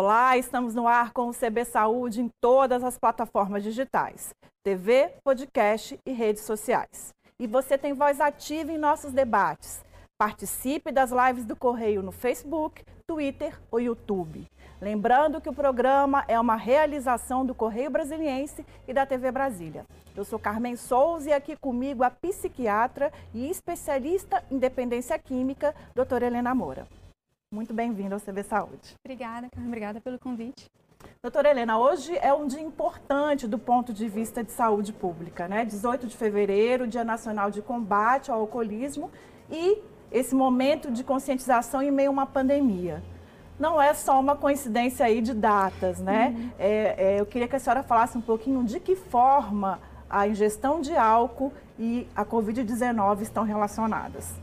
Olá, estamos no ar com o CB Saúde em todas as plataformas digitais, TV, podcast e redes sociais. E você tem voz ativa em nossos debates. Participe das lives do Correio no Facebook, Twitter ou YouTube. Lembrando que o programa é uma realização do Correio Brasiliense e da TV Brasília. Eu sou Carmen Souza e aqui comigo a psiquiatra e especialista em dependência química, doutora Helena Moura. Muito bem-vinda ao CB Saúde. Obrigada, Carmen. Obrigada pelo convite. Doutora Helena, hoje é um dia importante do ponto de vista de saúde pública, né? 18 de fevereiro, Dia Nacional de Combate ao Alcoolismo e esse momento de conscientização em meio a uma pandemia. Não é só uma coincidência aí de datas, né? Uhum. É, é, eu queria que a senhora falasse um pouquinho de que forma a ingestão de álcool e a Covid-19 estão relacionadas.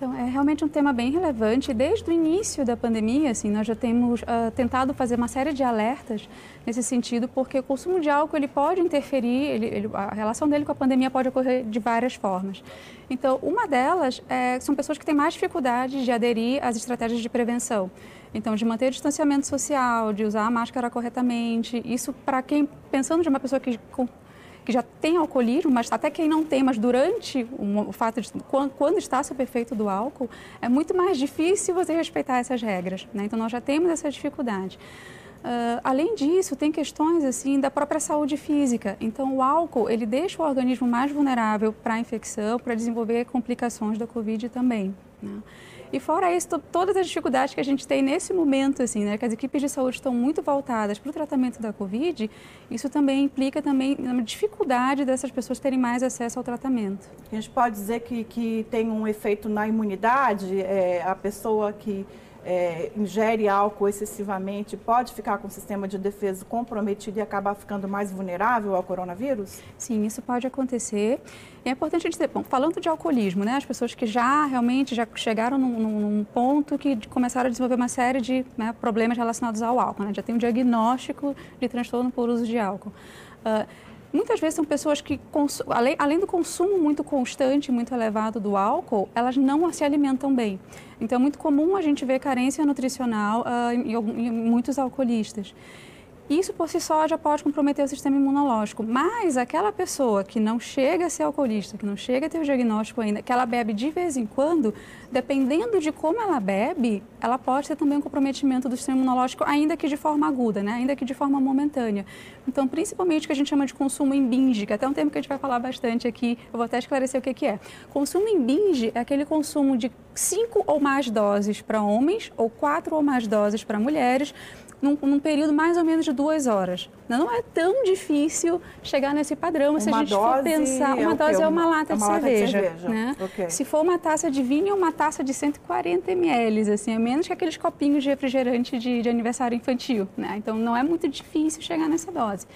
Então, é realmente um tema bem relevante. Desde o início da pandemia, assim, nós já temos uh, tentado fazer uma série de alertas nesse sentido, porque o consumo de álcool ele pode interferir, ele, ele, a relação dele com a pandemia pode ocorrer de várias formas. Então, uma delas é, são pessoas que têm mais dificuldade de aderir às estratégias de prevenção. Então, de manter o distanciamento social, de usar a máscara corretamente, isso para quem, pensando de uma pessoa que que já tem alcoolismo, mas até quem não tem, mas durante o, fato de quando, está sob efeito do álcool, é muito mais difícil você respeitar essas regras. Né? Então nós já temos essa dificuldade. Uh, além disso, tem questões assim da própria saúde física. Então, o álcool ele deixa o organismo mais vulnerável para infecção, para desenvolver complicações da Covid também. Né? E fora isso, todas as dificuldades que a gente tem nesse momento, assim, né, que as equipes de saúde estão muito voltadas para o tratamento da Covid, isso também implica também uma dificuldade dessas pessoas terem mais acesso ao tratamento. A gente pode dizer que, que tem um efeito na imunidade, é, a pessoa que é, ingere álcool excessivamente pode ficar com o sistema de defesa comprometido e acabar ficando mais vulnerável ao coronavírus? Sim, isso pode acontecer. é importante dizer, bom, falando de alcoolismo, né, as pessoas que já realmente já chegaram num, num ponto que começaram a desenvolver uma série de né, problemas relacionados ao álcool, né, já tem um diagnóstico de transtorno por uso de álcool. Uh, Muitas vezes são pessoas que, além, além do consumo muito constante, muito elevado do álcool, elas não se alimentam bem. Então, é muito comum a gente ver carência nutricional uh, em, em muitos alcoolistas. Isso por si só já pode comprometer o sistema imunológico. Mas aquela pessoa que não chega a ser alcoolista, que não chega a ter o diagnóstico ainda, que ela bebe de vez em quando, dependendo de como ela bebe, ela pode ter também um comprometimento do sistema imunológico, ainda que de forma aguda, né? ainda que de forma momentânea. Então, principalmente o que a gente chama de consumo em binge, que é um termo que a gente vai falar bastante aqui, eu vou até esclarecer o que, que é. Consumo em binge é aquele consumo de cinco ou mais doses para homens ou quatro ou mais doses para mulheres, num, num, período mais ou menos de duas horas. Não é tão difícil chegar nesse padrão, uma se a gente for pensar, é uma dose é uma lata, é uma de, lata cerveja, de cerveja. Né? Okay. Se for uma taça de vinho, é uma taça de 140 ml, assim, é menos que aqueles copinhos de refrigerante de, de aniversário infantil, né? Então não é muito difícil chegar nessa dose.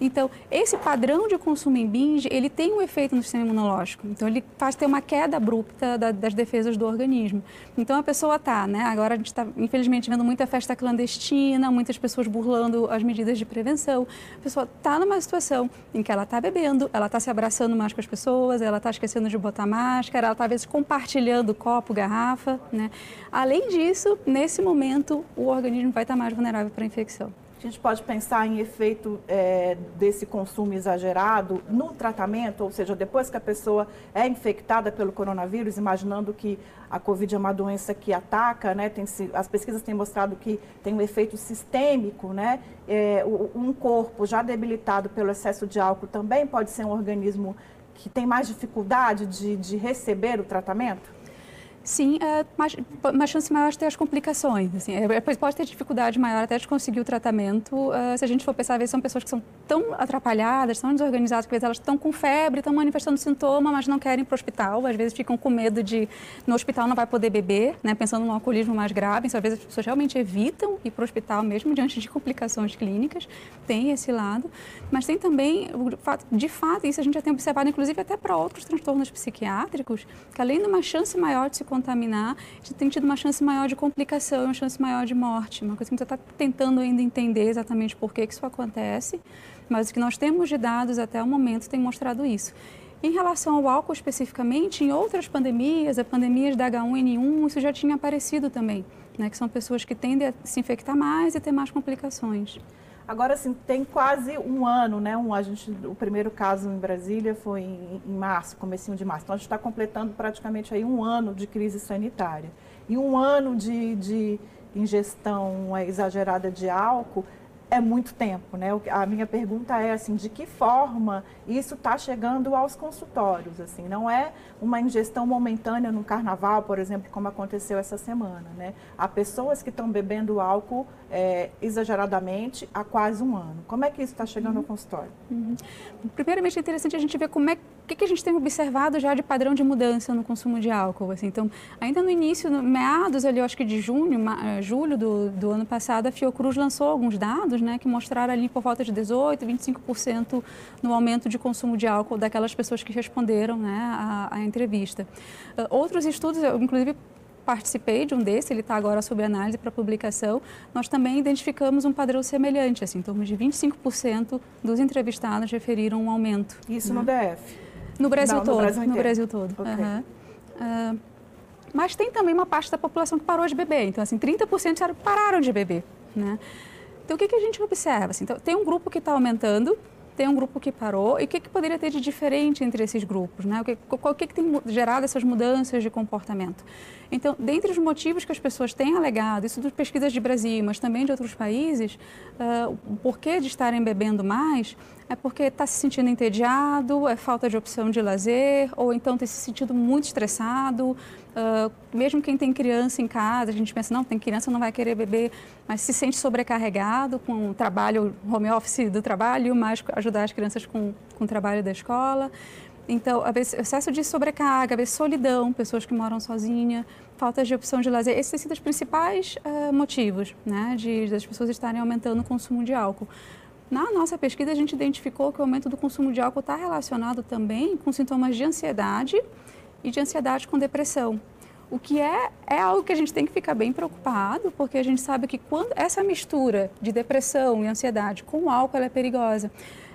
Então, esse padrão de consumo em binge, ele tem um efeito no sistema imunológico. Então, ele faz ter uma queda abrupta da, das defesas do organismo. Então, a pessoa está, né? Agora a gente está, infelizmente, vendo muita festa clandestina, muitas pessoas burlando as medidas de prevenção. A pessoa está numa situação em que ela está bebendo, ela está se abraçando mais com as pessoas, ela está esquecendo de botar máscara, ela está, às vezes, compartilhando copo, garrafa, né? Além disso, nesse momento, o organismo vai estar mais vulnerável para a infecção. A gente pode pensar em efeito é, desse consumo exagerado no tratamento, ou seja, depois que a pessoa é infectada pelo coronavírus, imaginando que a Covid é uma doença que ataca, né? Tem, as pesquisas têm mostrado que tem um efeito sistêmico, né? É, um corpo já debilitado pelo excesso de álcool também pode ser um organismo que tem mais dificuldade de, de receber o tratamento? Sim, é mais, uma chance maior de ter as complicações. Assim, é, pode ter dificuldade maior até de conseguir o tratamento. Uh, se a gente for pensar, às vezes são pessoas que são tão atrapalhadas, tão desorganizadas, que às vezes elas estão com febre, estão manifestando sintoma, mas não querem ir para o hospital. Às vezes ficam com medo de no hospital não vai poder beber, né, pensando no alcoolismo mais grave. Então, às vezes as pessoas realmente evitam ir para o hospital mesmo diante de complicações clínicas. Tem esse lado. Mas tem também, de fato, isso a gente já tem observado, inclusive até para outros transtornos psiquiátricos, que além de uma chance maior de se contaminar, a gente tem tido uma chance maior de complicação, uma chance maior de morte. Uma coisa que a gente está tentando ainda entender exatamente por que, que isso acontece, mas o que nós temos de dados até o momento tem mostrado isso. Em relação ao álcool especificamente, em outras pandemias, a pandemia da H1N1, isso já tinha aparecido também. né, que são pessoas que tendem a se infectar mais e ter mais complicações. Agora, assim, tem quase um ano, né? Um, a gente, o primeiro caso em Brasília foi em, em março, comecinho de março. Então, a gente está completando praticamente aí um ano de crise sanitária. E um ano de, de ingestão exagerada de álcool é muito tempo, né? A minha pergunta é assim, de que forma isso está chegando aos consultórios? Assim, não é uma ingestão momentânea no carnaval, por exemplo, como aconteceu essa semana, né? Há pessoas que estão bebendo álcool é, exageradamente há quase um ano. Como é que isso está chegando uhum. ao consultório? Uhum. Primeiramente é interessante a gente ver como é que, que a gente tem observado já de padrão de mudança no consumo de álcool. Assim. Então, ainda no início, no meados ali, eu acho que de junho, ma, julho do, do ano passado, a Fiocruz lançou alguns dados né, que mostraram ali por volta de 18%, 25% no aumento de consumo de álcool daquelas pessoas que responderam né, à, à entrevista. Uh, outros estudos, eu, inclusive participei de um desses, ele está agora sob análise para publicação, nós também identificamos um padrão semelhante, assim, em torno de 25% dos entrevistados referiram um aumento. Isso né? no DF? No Brasil Não, todo. No Brasil, no Brasil todo. Okay. Uhum. Uh, mas tem também uma parte da população que parou de beber. Então, assim, 30% pararam de beber, né? Então, o que, que a gente observa? Assim, então, tem um grupo que está aumentando, tem um grupo que parou. E o que, que poderia ter de diferente entre esses grupos? Né? O que, qual, o que, que tem gerado essas mudanças de comportamento? Então, dentre os motivos que as pessoas têm alegado, isso das pesquisas de Brasil, mas também de outros países, uh, o porquê de estarem bebendo mais é porque está se sentindo entediado, é falta de opção de lazer, ou então tem se sentido muito estressado. Uh, mesmo quem tem criança em casa, a gente pensa, não, tem criança, não vai querer beber, mas se sente sobrecarregado com o trabalho, home office do trabalho, mais ajudar as crianças com, com o trabalho da escola. Então, excesso de sobrecarga, solidão, pessoas que moram sozinhas, falta de opção de lazer. Esses têm sido os principais uh, motivos né, de, das pessoas estarem aumentando o consumo de álcool. Na nossa pesquisa, a gente identificou que o aumento do consumo de álcool está relacionado também com sintomas de ansiedade e de ansiedade com depressão. O que é, é algo que a gente tem que ficar bem preocupado, porque a gente sabe que quando essa mistura de depressão e ansiedade com o álcool é perigosa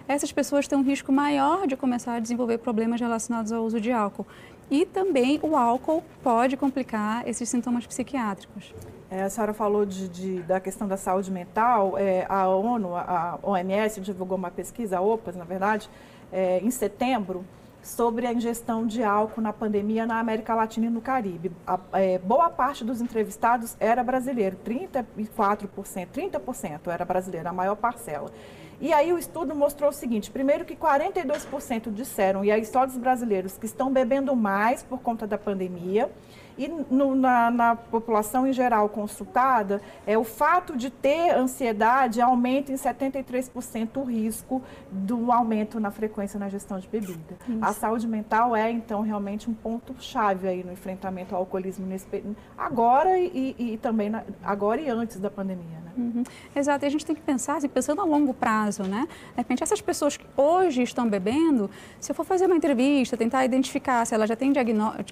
essas pessoas têm um risco maior de começar a desenvolver problemas relacionados ao uso de álcool. E também o álcool pode complicar esses sintomas psiquiátricos. É, a senhora falou de, de, da questão da saúde mental. É, a ONU, a OMS, divulgou uma pesquisa, a OPAS, na verdade, é, em setembro, sobre a ingestão de álcool na pandemia na América Latina e no Caribe. A, é, boa parte dos entrevistados era brasileiro, 34%, 30% era brasileiro, a maior parcela. E aí o estudo mostrou o seguinte: primeiro que 42% disseram, e aí só dos brasileiros, que estão bebendo mais por conta da pandemia. E no, na, na, população em geral consultada, é, o fato de ter ansiedade aumenta em 73% o risco do aumento na frequência na gestão de bebida. Isso. A saúde mental é, então, realmente um ponto-chave aí no enfrentamento ao alcoolismo nesse, agora e, e também na, agora e antes da pandemia. Né? Uhum. Exato, e a gente tem que pensar, assim, pensando a longo prazo, né? De repente, essas pessoas que hoje estão bebendo, se eu for fazer uma entrevista, tentar identificar se ela já tem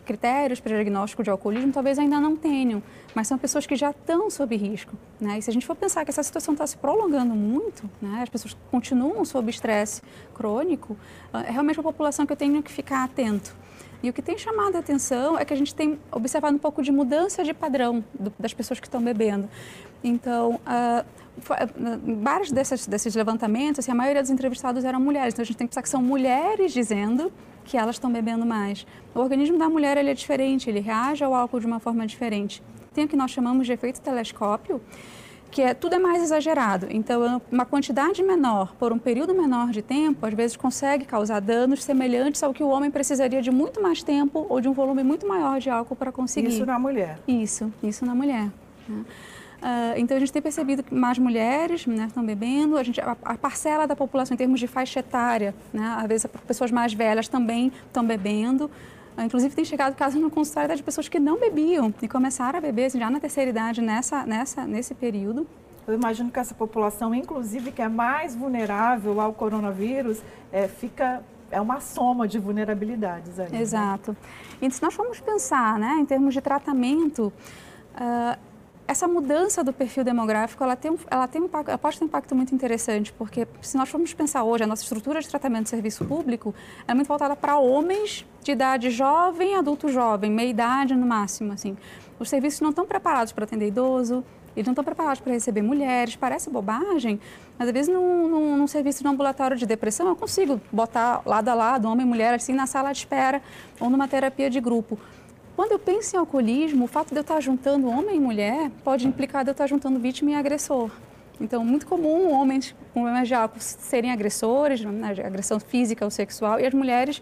critérios para diagnóstico de alcoolismo, talvez ainda não tenham, mas são pessoas que já estão sob risco. Né? E se a gente for pensar que essa situação está se prolongando muito, né? as pessoas continuam sob estresse crônico, é realmente uma população que eu tenho que ficar atento. E o que tem chamado a atenção é que a gente tem observado um pouco de mudança de padrão do, das pessoas que estão bebendo. Então, uh, vários desses, desses levantamentos, assim, a maioria dos entrevistados eram mulheres. Então, a gente tem que pensar que são mulheres dizendo que elas estão bebendo mais. O organismo da mulher ele é diferente, ele reage ao álcool de uma forma diferente. Tem o que nós chamamos de efeito telescópio, que é tudo é mais exagerado. Então, uma quantidade menor por um período menor de tempo, às vezes consegue causar danos semelhantes ao que o homem precisaria de muito mais tempo ou de um volume muito maior de álcool para conseguir. Isso na mulher. Isso, isso na mulher. Né? Uh, então, a gente tem percebido que mais mulheres né, estão bebendo, a, gente, a, a, parcela da população em termos de faixa etária, né, às vezes pessoas mais velhas também estão bebendo. Uh, inclusive, tem chegado casos no consultório de pessoas que não bebiam e começaram a beber assim, já na terceira idade, nessa, nessa, nesse período. Eu imagino que essa população, inclusive, que é mais vulnerável ao coronavírus, é, fica é uma soma de vulnerabilidades aí. Né? Exato. Né? E se nós formos pensar né, em termos de tratamento, uh, essa mudança do perfil demográfico, ela, tem ela, tem um, ela pode ter um impacto muito interessante, porque se nós formos pensar hoje, a nossa estrutura de tratamento de serviço público é muito voltada para homens de idade jovem, adulto jovem, meia idade no máximo, assim. Os serviços não estão preparados para atender idoso, eles não estão preparados para receber mulheres, parece bobagem, mas às vezes num, num, num, serviço de ambulatório de depressão eu consigo botar lado a lado homem e mulher assim na sala de espera ou numa terapia de grupo. Quando eu penso em alcoolismo, o fato de eu estar juntando homem e mulher pode implicar de eu estar juntando vítima e agressor. Então, muito comum homens com álcool serem agressores, né, agressão física ou sexual, e as mulheres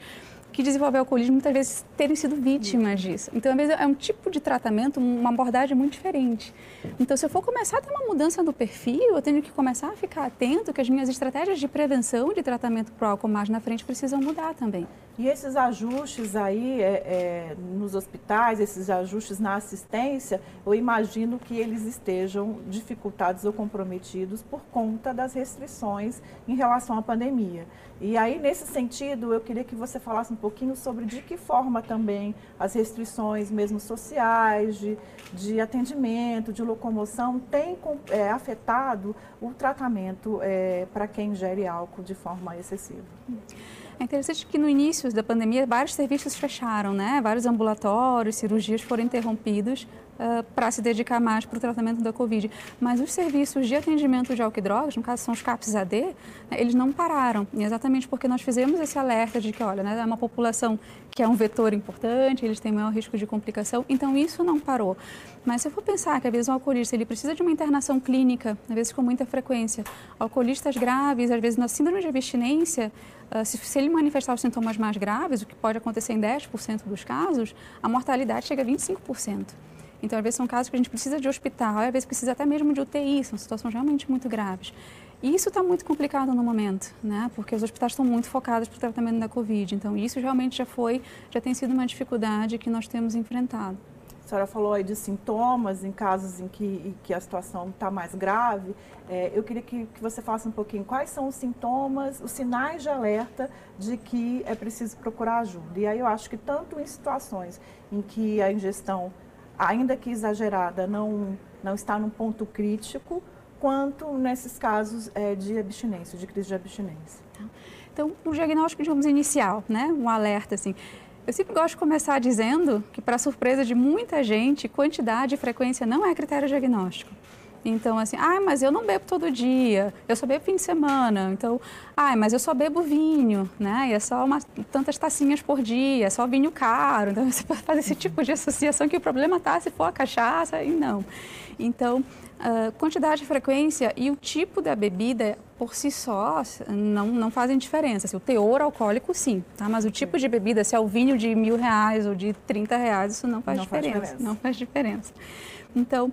que desenvolvem alcoolismo muitas vezes terem sido vítimas disso. Então, às vezes, é um tipo de tratamento, uma abordagem muito diferente. Então, se eu for começar a ter uma mudança no perfil, eu tenho que começar a ficar atento que as minhas estratégias de prevenção de tratamento para o álcool mais na frente precisam mudar também. E esses ajustes aí é, é, nos hospitais, esses ajustes na assistência, eu imagino que eles estejam dificultados ou comprometidos por conta das restrições em relação à pandemia. E aí, nesse sentido, eu queria que você falasse um pouquinho sobre de que forma também as restrições, mesmo sociais, de, de atendimento, de locomoção, têm é, afetado o tratamento é, para quem ingere álcool de forma excessiva. É interessante que no início da pandemia vários serviços fecharam, né? Vários ambulatórios, cirurgias foram interrompidos uh, para se dedicar mais para o tratamento da Covid. Mas os serviços de atendimento de álcool e drogas, no caso são os CAPS AD, né, eles não pararam. E exatamente porque nós fizemos esse alerta de que, olha, né, é uma população que é um vetor importante, eles têm maior risco de complicação, então isso não parou. Mas se eu for pensar que às vezes um alcoolista ele precisa de uma internação clínica, às vezes com muita frequência, alcoolistas graves, às vezes na síndrome de abstinência, uh, se, se, ele manifestar os sintomas mais graves, o que pode acontecer em 10% dos casos, a mortalidade chega a 25%. Então, às vezes são casos que a gente precisa de hospital, às vezes precisa até mesmo de UTI, são situações realmente muito graves. E isso está muito complicado no momento, né? Porque os hospitais estão muito focados para o tratamento da Covid. Então, isso realmente já foi, já tem sido uma dificuldade que nós temos enfrentado. Senhora falou aí de sintomas em casos em que, em que a situação está mais grave. É, eu queria que, que você falasse um pouquinho quais são os sintomas, os sinais de alerta de que é preciso procurar ajuda. E aí eu acho que tanto em situações em que a ingestão ainda que exagerada, não, não está num ponto crítico, quanto nesses casos é, de abstinência, de crise de abstinência. Tá. Então, o diagnóstico, digamos, inicial, né? um alerta, assim. Eu sempre gosto de começar dizendo que, para surpresa de muita gente, quantidade e frequência não é critério diagnóstico. Então, assim, ah, mas eu não bebo todo dia, eu só bebo fim de semana. Então, ah, mas eu só bebo vinho, né? E é só uma, tantas tacinhas por dia, é só vinho caro. Então, você pode fazer esse tipo de associação que o problema está se for a cachaça e não. Então, uh, quantidade, frequência e o tipo da bebida por si só não, não fazem diferença. Assim, o teor alcoólico, sim, tá? Mas o tipo de bebida, se é o vinho de mil reais ou de 30 reais, isso não faz, não diferença, faz diferença. Não faz diferença. Então,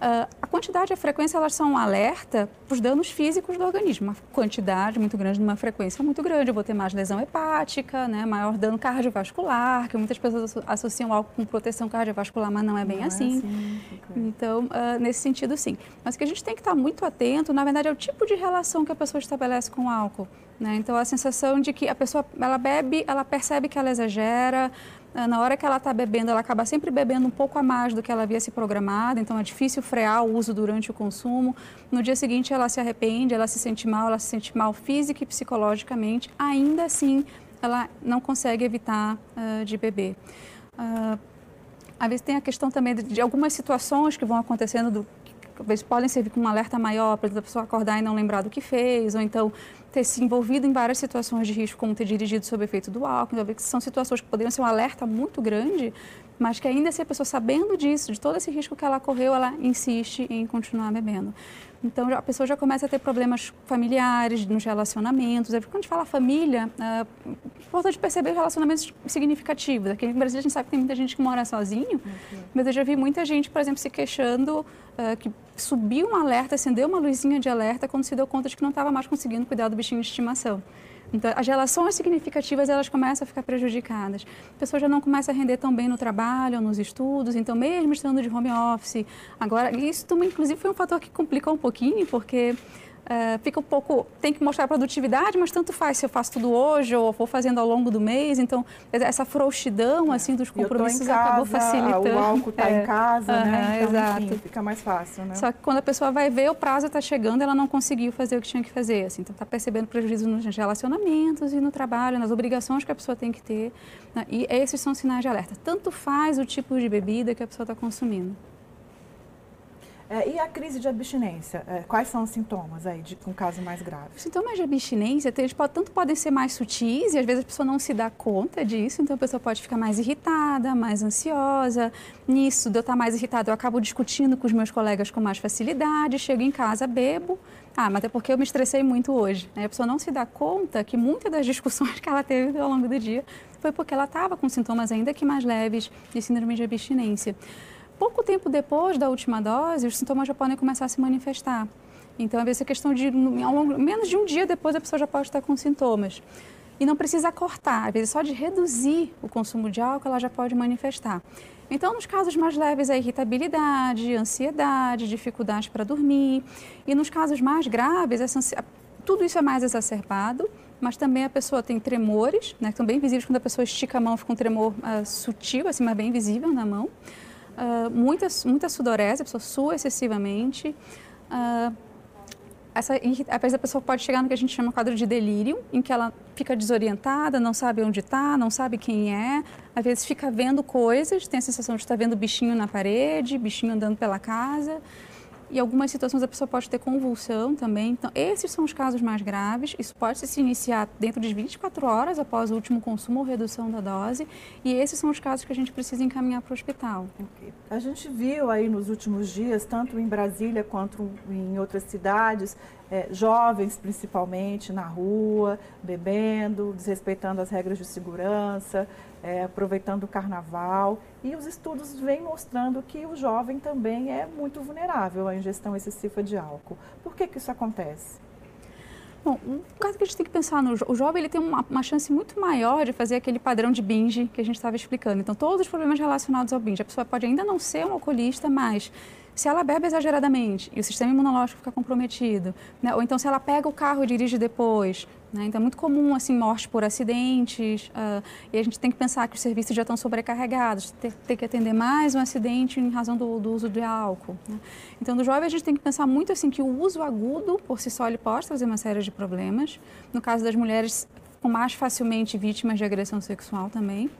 a quantidade e a frequência elas são um alerta para os danos físicos do organismo. Uma quantidade muito grande numa frequência muito grande, eu vou ter mais lesão hepática, né, maior dano cardiovascular, que muitas pessoas associam algo com proteção cardiovascular, mas não é bem não assim. É assim. Então, uh, nesse sentido, sim. Mas que a gente tem que estar muito atento, na verdade, é o tipo de relação que a pessoa estabelece com o álcool. Né? Então, a sensação de que a pessoa ela bebe, ela percebe que ela exagera, ah, na hora que ela está bebendo, ela acaba sempre bebendo um pouco a mais do que ela havia se programado, então é difícil frear o uso durante o consumo. No dia seguinte, ela se arrepende, ela se sente mal, ela se sente mal física e psicologicamente. Ainda assim, ela não consegue evitar uh, de beber. Uh, às vezes tem a questão também de, de algumas situações que vão acontecendo do, talvez podem servir como um alerta maior, para a pessoa acordar e não lembrar do que fez, ou então ter se envolvido em várias situações de risco, como ter dirigido sob efeito do álcool, então, são situações que poderiam ser um alerta muito grande, mas que ainda se a pessoa sabendo disso, de todo esse risco que ela correu, ela insiste em continuar bebendo. Então a pessoa já começa a ter problemas familiares, nos relacionamentos. É quando a gente fala família, é importante perceber relacionamentos significativos. Aqui no Brasil a gente sabe que tem muita gente que mora sozinho, uhum. mas eu já vi muita gente, por exemplo, se queixando uh, que subiu um alerta, acendeu uma luzinha de alerta quando se deu conta de que não estava mais conseguindo cuidar do bichinho de estimação. Então, as relações significativas, elas começam a ficar prejudicadas. A pessoa já não começa a render tão bem no trabalho, nos estudos, então mesmo estando de home office. Agora, isso também, inclusive, foi um fator que complicou um pouquinho, porque Uh, fica um pouco. Tem que mostrar produtividade, mas tanto faz se eu faço tudo hoje ou vou fazendo ao longo do mês. Então, essa frouxidão assim, dos compromissos casa, acabou facilitando. O álcool está é. em casa, uhum, né? Então, exato. Enfim, fica mais fácil, né? Só que quando a pessoa vai ver, o prazo está chegando ela não conseguiu fazer o que tinha que fazer. Assim, então, está percebendo prejuízo nos relacionamentos e no trabalho, nas obrigações que a pessoa tem que ter. Né? E esses são sinais de alerta. Tanto faz o tipo de bebida que a pessoa está consumindo. É, e a crise de abstinência? É, quais são os sintomas aí de um caso mais grave? Os sintomas de abstinência, eles tanto podem ser mais sutis e às vezes a pessoa não se dá conta disso, então a pessoa pode ficar mais irritada, mais ansiosa. Nisso, de eu estar mais irritada, eu acabo discutindo com os meus colegas com mais facilidade, chego em casa, bebo. Ah, mas é porque eu me estressei muito hoje. Né? A pessoa não se dá conta que muitas das discussões que ela teve ao longo do dia foi porque ela estava com sintomas ainda que mais leves de síndrome de abstinência. Pouco tempo depois da última dose, os sintomas já podem começar a se manifestar. Então, às vezes, é questão de, ao longo, menos de um dia depois, a pessoa já pode estar com sintomas. E não precisa cortar, às vezes, só de reduzir o consumo de álcool, ela já pode manifestar. Então, nos casos mais leves, é irritabilidade, ansiedade, dificuldade para dormir. E nos casos mais graves, tudo isso é mais exacerbado, mas também a pessoa tem tremores, né, que são bem visíveis quando a pessoa estica a mão, fica um tremor uh, sutil, assim, mas bem visível na mão uh, muita, muita sudorese, a pessoa sua excessivamente. Uh, essa, a pessoa pode chegar no que a gente chama quadro de delírio, em que ela fica desorientada, não sabe onde está, não sabe quem é, às vezes fica vendo coisas, tem a sensação de estar vendo bichinho na parede, bichinho andando pela casa. E algumas situações a pessoa pode ter convulsão também. Então, esses são os casos mais graves. Isso pode se iniciar dentro de 24 horas após o último consumo ou redução da dose. E esses são os casos que a gente precisa encaminhar para o hospital. A gente viu aí nos últimos dias, tanto em Brasília quanto em outras cidades, é, jovens principalmente na rua, bebendo, desrespeitando as regras de segurança, é, aproveitando o carnaval. E os estudos vêm mostrando que o jovem também é muito vulnerável à ingestão excessiva de álcool. Por que, que isso acontece? Bom, um caso que a gente tem que pensar no o jovem, ele tem uma, uma, chance muito maior de fazer aquele padrão de binge que a gente estava explicando. Então, todos os problemas relacionados ao binge, a pessoa pode ainda não ser um alcoolista, mas se ela bebe exageradamente e o sistema imunológico fica comprometido, né? ou então se ela pega o carro e dirige depois, né? então é muito comum assim morte por acidentes uh, e a gente tem que pensar que os serviços já estão sobrecarregados, ter, ter que atender mais um acidente em razão do, do uso de álcool. Né? Então, do jovem a gente tem que pensar muito assim que o uso agudo por si só ele pode trazer uma série de problemas. No caso das mulheres, com mais facilmente vítimas de agressão sexual também.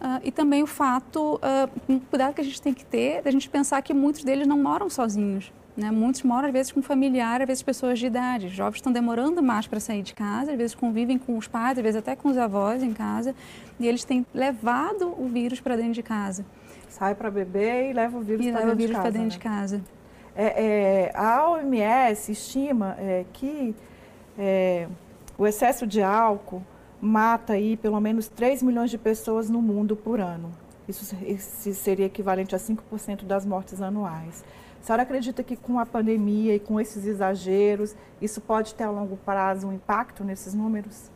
Uh, e também o fato, uh, cuidado que a gente tem que ter, da gente pensar que muitos deles não moram sozinhos. Né? Muitos moram, às vezes, com familiar, às vezes, pessoas de idade. Os jovens estão demorando mais para sair de casa, às vezes, convivem com os pais, às vezes, até com os avós em casa, e eles têm levado o vírus para dentro de casa. Sai para beber e leva o vírus para dentro, de casa, dentro né? de casa. É, é, a OMS estima é, que é, o excesso de álcool mata aí pelo menos 3 milhões de pessoas no mundo por ano. Isso, isso seria equivalente a 5% das mortes anuais. A senhora acredita que com a pandemia e com esses exageros, isso pode ter a longo prazo um impacto nesses números?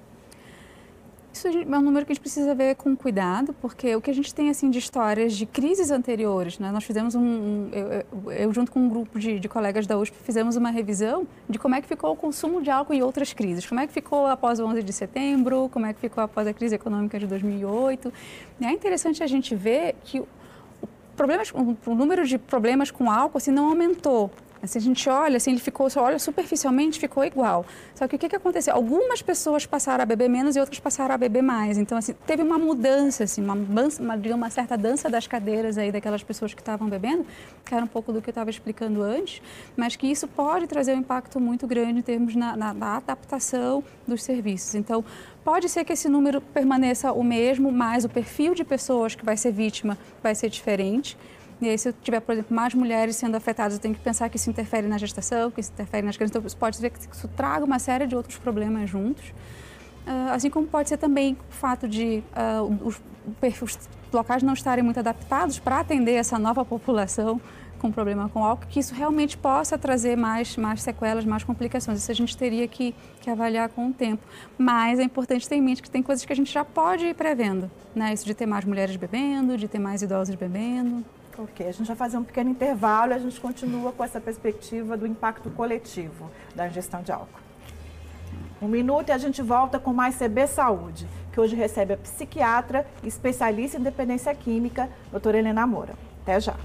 Isso é um número que a gente precisa ver com cuidado, porque o que a gente tem assim de histórias de crises anteriores, né? nós fizemos um, um eu, eu, junto com um grupo de, de, colegas da USP fizemos uma revisão de como é que ficou o consumo de álcool em outras crises, como é que ficou após o 11 de setembro, como é que ficou após a crise econômica de 2008. E é interessante a gente ver que problemas, o número de problemas com álcool assim, não aumentou, Assim, a gente olha, assim, ele ficou, só olha superficialmente, ficou igual. Só que o que, que aconteceu? Algumas pessoas passaram a beber menos e outras passaram a beber mais. Então, assim, teve uma mudança, assim, uma, uma, uma certa dança das cadeiras aí daquelas pessoas que estavam bebendo, que era um pouco do que eu estava explicando antes, mas que isso pode trazer um impacto muito grande em termos na, na, na adaptação dos serviços. Então, pode ser que esse número permaneça o mesmo, mas o perfil de pessoas que vai ser vítima vai ser diferente. E aí, se eu tiver, por exemplo, mais mulheres sendo afetadas, eu tenho que pensar que isso interfere na gestação, que isso interfere nas crianças. Então, pode ser que isso traga uma série de outros problemas juntos. Uh, assim como pode ser também o fato de uh, os, os locais não estarem muito adaptados para atender essa nova população com problema com álcool, que isso realmente possa trazer mais, mais sequelas, mais complicações. Isso a gente teria que, que avaliar com o tempo. Mas é importante ter em mente que tem coisas que a gente já pode ir prevendo, né? Isso de ter mais mulheres bebendo, de ter mais idosos bebendo. Ok, a gente vai fazer um pequeno intervalo e a gente continua com essa perspectiva do impacto coletivo da ingestão de álcool. Um minuto e a gente volta com mais CB Saúde, que hoje recebe a psiquiatra e especialista em dependência química, doutora Helena Moura. Até já.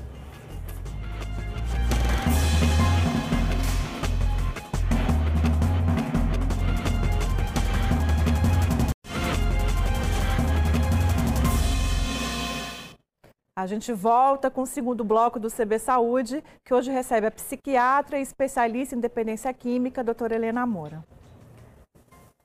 A gente volta com o segundo bloco do CB Saúde, que hoje recebe a psiquiatra e especialista em dependência química, doutora Helena Moura.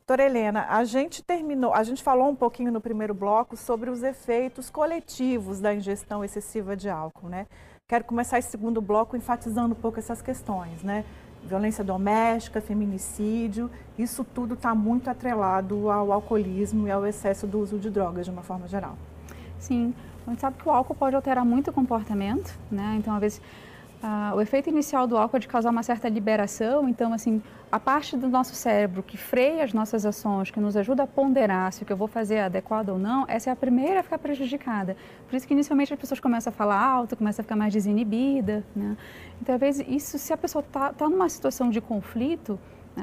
Doutora Helena, a gente terminou, a gente falou um pouquinho no primeiro bloco sobre os efeitos coletivos da ingestão excessiva de álcool, né? Quero começar esse segundo bloco enfatizando um pouco essas questões, né? Violência doméstica, feminicídio, isso tudo está muito atrelado ao alcoolismo e ao excesso do uso de drogas de uma forma geral. Sim, a gente sabe que o álcool pode alterar muito o comportamento, né? Então, às vezes, o efeito inicial do álcool é de causar uma certa liberação. Então, assim, a parte do nosso cérebro que freia as nossas ações, que nos ajuda a ponderar se o que eu vou fazer é adequado ou não, essa é a primeira a ficar prejudicada. Por isso que, inicialmente, as pessoas começam a falar alto, começam a ficar mais desinibida, né? Então, às vezes, isso, se a pessoa está tá numa situação de conflito?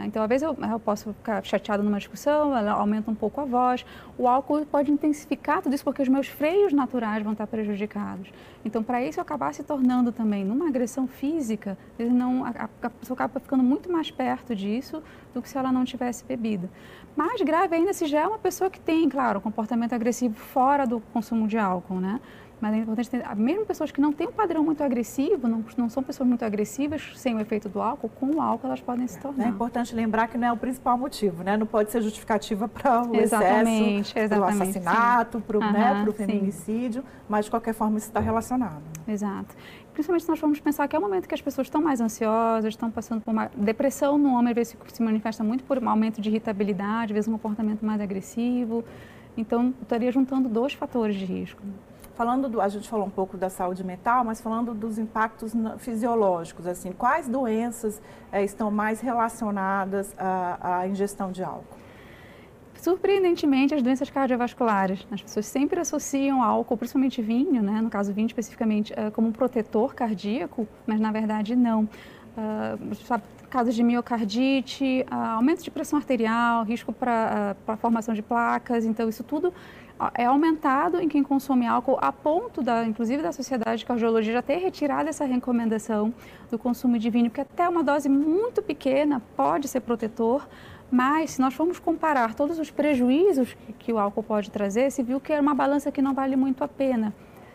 Então, às vezes eu, eu, posso ficar chateada numa discussão, ela aumenta um pouco a voz. O álcool pode intensificar tudo isso porque os meus freios naturais vão estar prejudicados. Então, para isso acabar se tornando também numa agressão física, não, a, a pessoa acaba ficando muito mais perto disso do que se ela não tivesse bebido. Mais grave ainda se já é uma pessoa que tem, claro, comportamento agressivo fora do consumo de álcool, né? Mas é importante ter, mesmo pessoas que não têm um padrão muito agressivo, não, não são pessoas muito agressivas sem o efeito do álcool, com o álcool elas podem se tornar. É importante lembrar que não é o principal motivo, né? Não pode ser justificativa para o exatamente, excesso, para o assassinato, para o né, feminicídio, sim. mas de qualquer forma isso está relacionado. Exato. Principalmente se nós formos pensar que é o momento que as pessoas estão mais ansiosas, estão passando por uma depressão no homem, às vezes se manifesta muito por um aumento de irritabilidade, às vezes um comportamento mais agressivo. Então, estaria juntando dois fatores de risco. Falando do, a gente falou um pouco da saúde mental, mas falando dos impactos fisiológicos, assim, quais doenças é, estão mais relacionadas à, à ingestão de álcool? surpreendentemente, as doenças cardiovasculares. As pessoas sempre associam álcool, principalmente vinho, né, no caso vinho especificamente, uh, como um protetor cardíaco, mas na verdade não. Uh, casos de miocardite, uh, aumento de pressão arterial, risco para a formação de placas, então isso tudo é aumentado em quem consome álcool a ponto da, inclusive da Sociedade de Cardiologia já ter retirado essa recomendação do consumo de vinho, porque até uma dose muito pequena pode ser protetor, mas se nós formos comparar todos os prejuízos que o álcool pode trazer, se viu que é uma balança que não vale muito a pena.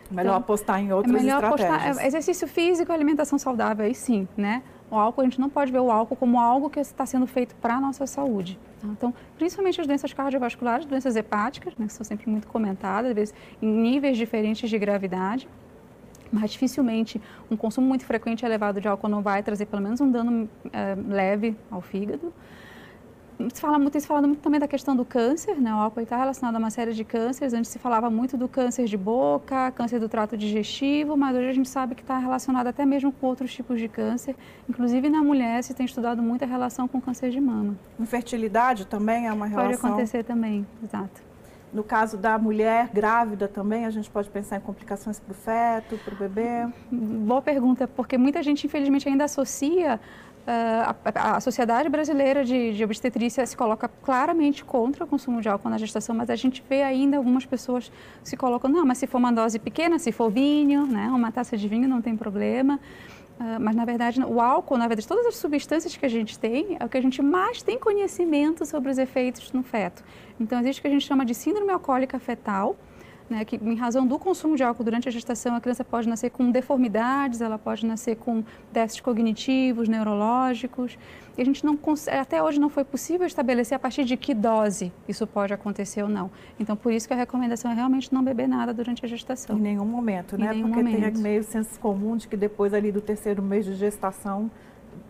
Melhor então, apostar em outras é melhor estratégias. Apostar, exercício físico, alimentação saudável, aí sim, né? O álcool, a gente não pode ver o álcool como algo que está sendo feito para a nossa saúde. Tá? Então, principalmente as doenças cardiovasculares, doenças hepáticas, né, que são sempre muito comentadas, às vezes em níveis diferentes de gravidade, mas dificilmente um consumo muito frequente e elevado de álcool não vai trazer pelo menos um dano é, leve ao fígado se fala muito, tem se falado muito também da questão do câncer, né? O álcool está relacionado a uma série de cânceres. Antes se falava muito do câncer de boca, câncer do trato digestivo, mas hoje a gente sabe que está relacionado até mesmo com outros tipos de câncer. Inclusive na mulher se tem estudado muito a relação com câncer de mama. Infertilidade também é uma relação? Pode acontecer também, exato. No caso da mulher grávida também, a gente pode pensar em complicações para o feto, para o bebê? Boa pergunta, porque muita gente, infelizmente, ainda associa Uh, a, a, Sociedade Brasileira de, de, Obstetrícia se coloca claramente contra o consumo de álcool na gestação, mas a gente vê ainda algumas pessoas se colocam, não, mas se for uma dose pequena, se for vinho, né, uma taça de vinho não tem problema. Uh, mas, na verdade, o álcool, na verdade, todas as substâncias que a gente tem, é o que a gente mais tem conhecimento sobre os efeitos no feto. Então, existe o que a gente chama de síndrome alcoólica fetal, né, que em razão do consumo de álcool durante a gestação, a criança pode nascer com deformidades, ela pode nascer com déficits cognitivos, neurológicos. E a gente não até hoje não foi possível estabelecer a partir de que dose isso pode acontecer ou não. Então, por isso que a recomendação é realmente não beber nada durante a gestação. Em nenhum momento, né? Nenhum Porque momento. tem meio senso comum de que depois ali do terceiro mês de gestação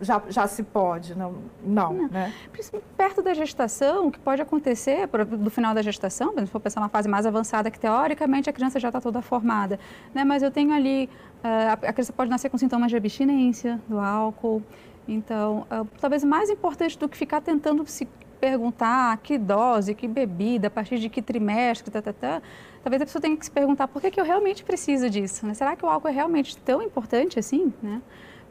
já, já se pode, não, não, não, né? Perto da gestação, o que pode acontecer, do final da gestação, se for pensar uma fase mais avançada, que teoricamente a criança já está toda formada, né? Mas eu tenho ali, uh, a criança pode nascer com sintomas de abstinência do álcool, então, uh, talvez mais importante do que ficar tentando se perguntar que dose, que bebida, a partir de que trimestre, tá, tá, tá, talvez a pessoa tenha que se perguntar por que, que eu realmente preciso disso. Né? Será que o álcool é realmente tão importante assim? Né?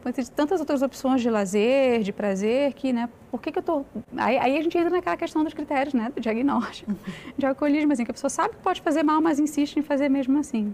Entre tantas outras opções de lazer, de prazer, que, né, por que, que eu tô... Aí, aí, a gente entra naquela questão dos critérios, né, do diagnóstico, de alcoolismo, assim, que a pessoa sabe que pode fazer mal, mas insiste em fazer mesmo assim.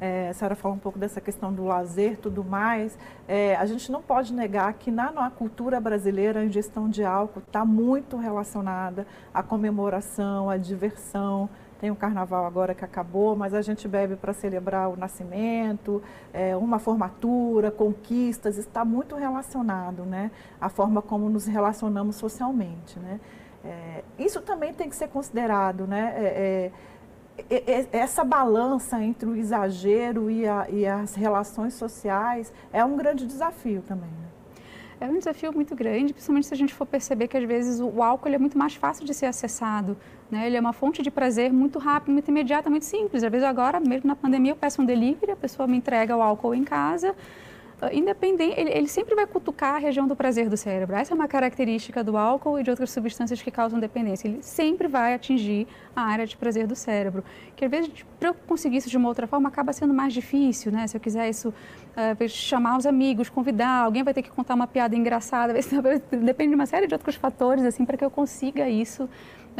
É, a senhora falou um pouco dessa questão do lazer tudo mais. É, a gente não pode negar que na, na cultura brasileira a ingestão de álcool está muito relacionada à comemoração, à diversão. Tem o carnaval agora que acabou, mas a gente bebe para celebrar o nascimento, é, uma formatura, conquistas, está muito relacionado, né? A forma como nos relacionamos socialmente, né? É, isso também tem que ser considerado, né? É, é, essa balança entre o exagero e, a, e, as relações sociais é um grande desafio também. Né? É um desafio muito grande, principalmente se a gente for perceber que às vezes o álcool é muito mais fácil de ser acessado. Né? Ele é uma fonte de prazer muito rápida, muito imediata, muito simples. Às vezes agora, mesmo na pandemia, eu peço um delivery, a pessoa me entrega o álcool em casa, independente, ele, ele, sempre vai cutucar a região do prazer do cérebro. Essa é uma característica do álcool e de outras substâncias que causam dependência. Ele sempre vai atingir a área de prazer do cérebro. Que às vezes, para eu conseguir isso de uma outra forma, acaba sendo mais difícil, né? Se eu quiser isso, uh, chamar os amigos, convidar, alguém vai ter que contar uma piada engraçada, depende de uma série de outros fatores, assim, para que eu consiga isso,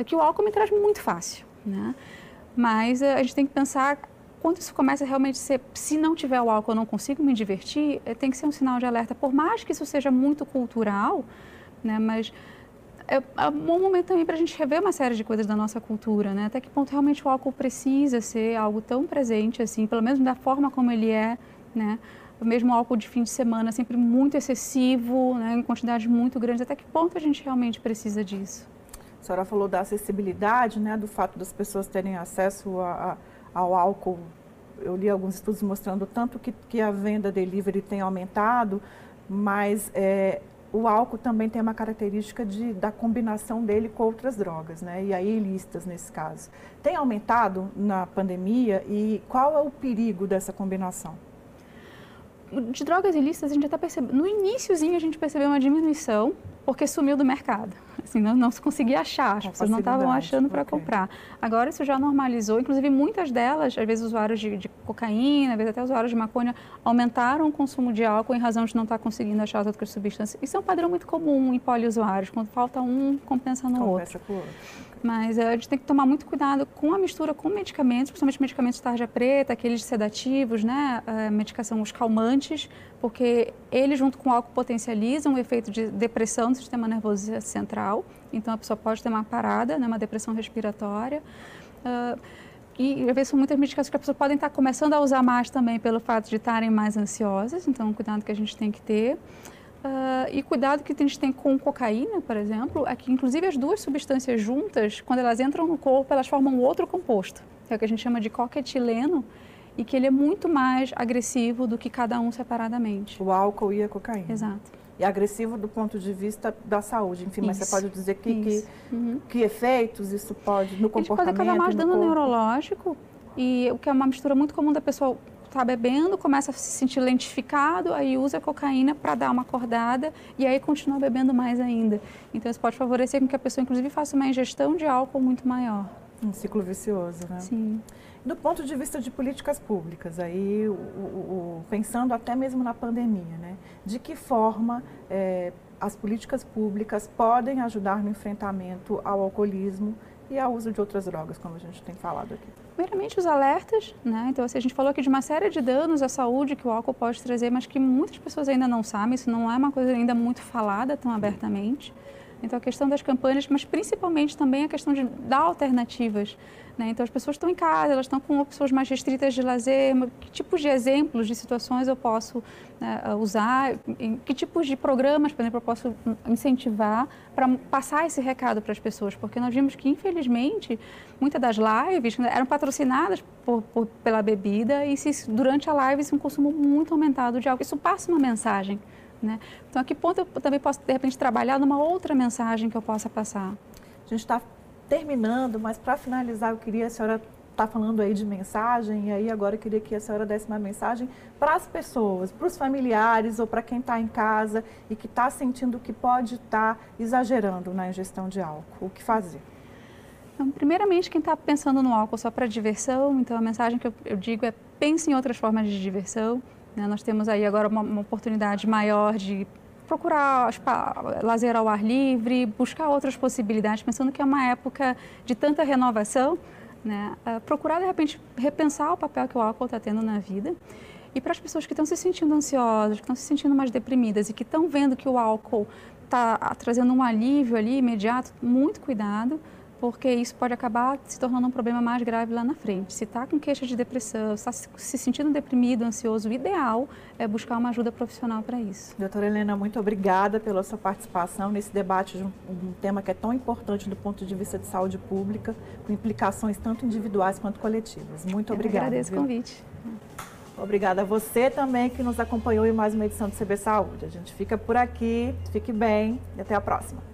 que o álcool me traz muito fácil, né? Mas uh, a gente tem que pensar quando isso começa a realmente ser, se não tiver o álcool eu não consigo me divertir, eh, tem que ser um sinal de alerta. Por mais que isso seja muito cultural, né, mas é, é um momento também para a gente rever uma série de coisas da nossa cultura, né? Até que ponto realmente o álcool precisa ser algo tão presente assim, pelo menos da forma como ele é, né? O mesmo álcool de fim de semana sempre muito excessivo, né? em quantidades muito grandes. Até que ponto a gente realmente precisa disso? A senhora falou da acessibilidade, né? Do fato das pessoas terem acesso a, a ao álcool. Eu li alguns estudos mostrando tanto que, que a venda delivery tem aumentado, mas é, o álcool também tem uma característica de, da combinação dele com outras drogas, né? E aí ilícitas nesse caso. Tem aumentado na pandemia e qual é o perigo dessa combinação? De drogas ilícitas a gente já está percebendo. No iníciozinho a gente percebeu uma diminuição, porque sumiu do mercado. Assim, não, não se conseguia achar, as pessoas não estavam achando para okay. comprar. Agora isso já normalizou, inclusive muitas delas, às vezes usuários de, de, cocaína, às vezes até usuários de maconha, aumentaram o consumo de álcool em razão de não estar conseguindo achar as outras substâncias. Isso é um padrão muito comum em poliusuários, quando falta um, compensa no compensa outro. Com o outro. Mas eh, a gente tem que tomar muito cuidado com a mistura com medicamentos, principalmente medicamentos de tarja preta, aqueles sedativos, né? A medicação, os calmantes, porque eles, junto com o álcool, potencializam o efeito de depressão do sistema nervoso central. Então, a pessoa pode ter uma parada, né? uma depressão respiratória. Uh, e às vezes são muitas medicações que as pessoas podem estar começando a usar mais também pelo fato de estarem mais ansiosas, então cuidado que a gente tem que ter. Uh, e cuidado que a gente tem com cocaína, por exemplo, é que inclusive as duas substâncias juntas, quando elas entram no corpo, elas formam outro composto, que é o que a gente chama de coquetileno, e que ele é muito mais agressivo do que cada um separadamente. O álcool e a cocaína. Exato. E agressivo do ponto de vista da saúde, enfim, isso, mas você pode dizer que, que, uhum. que, efeitos isso pode no comportamento? Ele pode causar mais dano corpo. neurológico, e o que é uma mistura muito comum da pessoa está bebendo, começa a se sentir lentificado, aí usa a cocaína para dar uma acordada e aí continua bebendo mais ainda. Então isso pode favorecer com que a pessoa inclusive faça uma ingestão de álcool muito maior. Um ciclo vicioso, né? Sim. Do ponto de vista de políticas públicas, aí o, o, pensando até mesmo na pandemia, né? De que forma é, as políticas públicas podem ajudar no enfrentamento ao alcoolismo e ao uso de outras drogas, como a gente tem falado aqui? Primeiramente, os alertas, né? Então, assim, a gente falou aqui de uma série de danos à saúde que o álcool pode trazer, mas que muitas pessoas ainda não sabem, isso não é uma coisa ainda muito falada tão abertamente. Então, a questão das campanhas, mas principalmente também a questão de dar alternativas né? Então, as pessoas estão em casa, elas estão com opções mais restritas de lazer. Que tipos de exemplos de situações eu posso né, usar? Que tipos de programas, por exemplo, eu posso incentivar para passar esse recado para as pessoas? Porque nós vimos que, infelizmente, muitas das lives né, eram patrocinadas por, por, pela bebida e se, durante a live isso é um consumo muito aumentado de álcool. Isso passa uma mensagem. Né? Então, a que ponto eu também posso, de repente, trabalhar numa outra mensagem que eu possa passar? A gente está terminando, mas para finalizar, eu queria a senhora está falando aí de mensagem, e aí agora eu queria que a senhora desse uma mensagem para as pessoas, para os familiares ou para quem está em casa e que está sentindo que pode estar tá exagerando na ingestão de álcool. O que fazer? Então, primeiramente, quem está pensando no álcool só para diversão, então a mensagem que eu, eu, digo é pense em outras formas de diversão. Né? Nós temos aí agora uma, uma oportunidade maior de procurar lazer ao ar livre, buscar outras possibilidades, pensando que é uma época de tanta renovação, né? Uh, procurar de repente repensar o papel que o álcool está tendo na vida. E para as pessoas que estão se sentindo ansiosas, que estão se sentindo mais deprimidas e que estão vendo que o álcool está trazendo um alívio ali imediato, muito cuidado, porque isso pode acabar se tornando um problema mais grave lá na frente. Se está com queixa de depressão, está se sentindo deprimido, ansioso, o ideal é buscar uma ajuda profissional para isso. Doutora Helena, muito obrigada pela sua participação nesse debate de um, um, tema que é tão importante do ponto de vista de saúde pública, com implicações tanto individuais quanto coletivas. Muito Eu obrigada. Agradeço viu? o convite. Obrigada a você também que nos acompanhou em mais uma edição do CB Saúde. A gente fica por aqui, fique bem e até a próxima.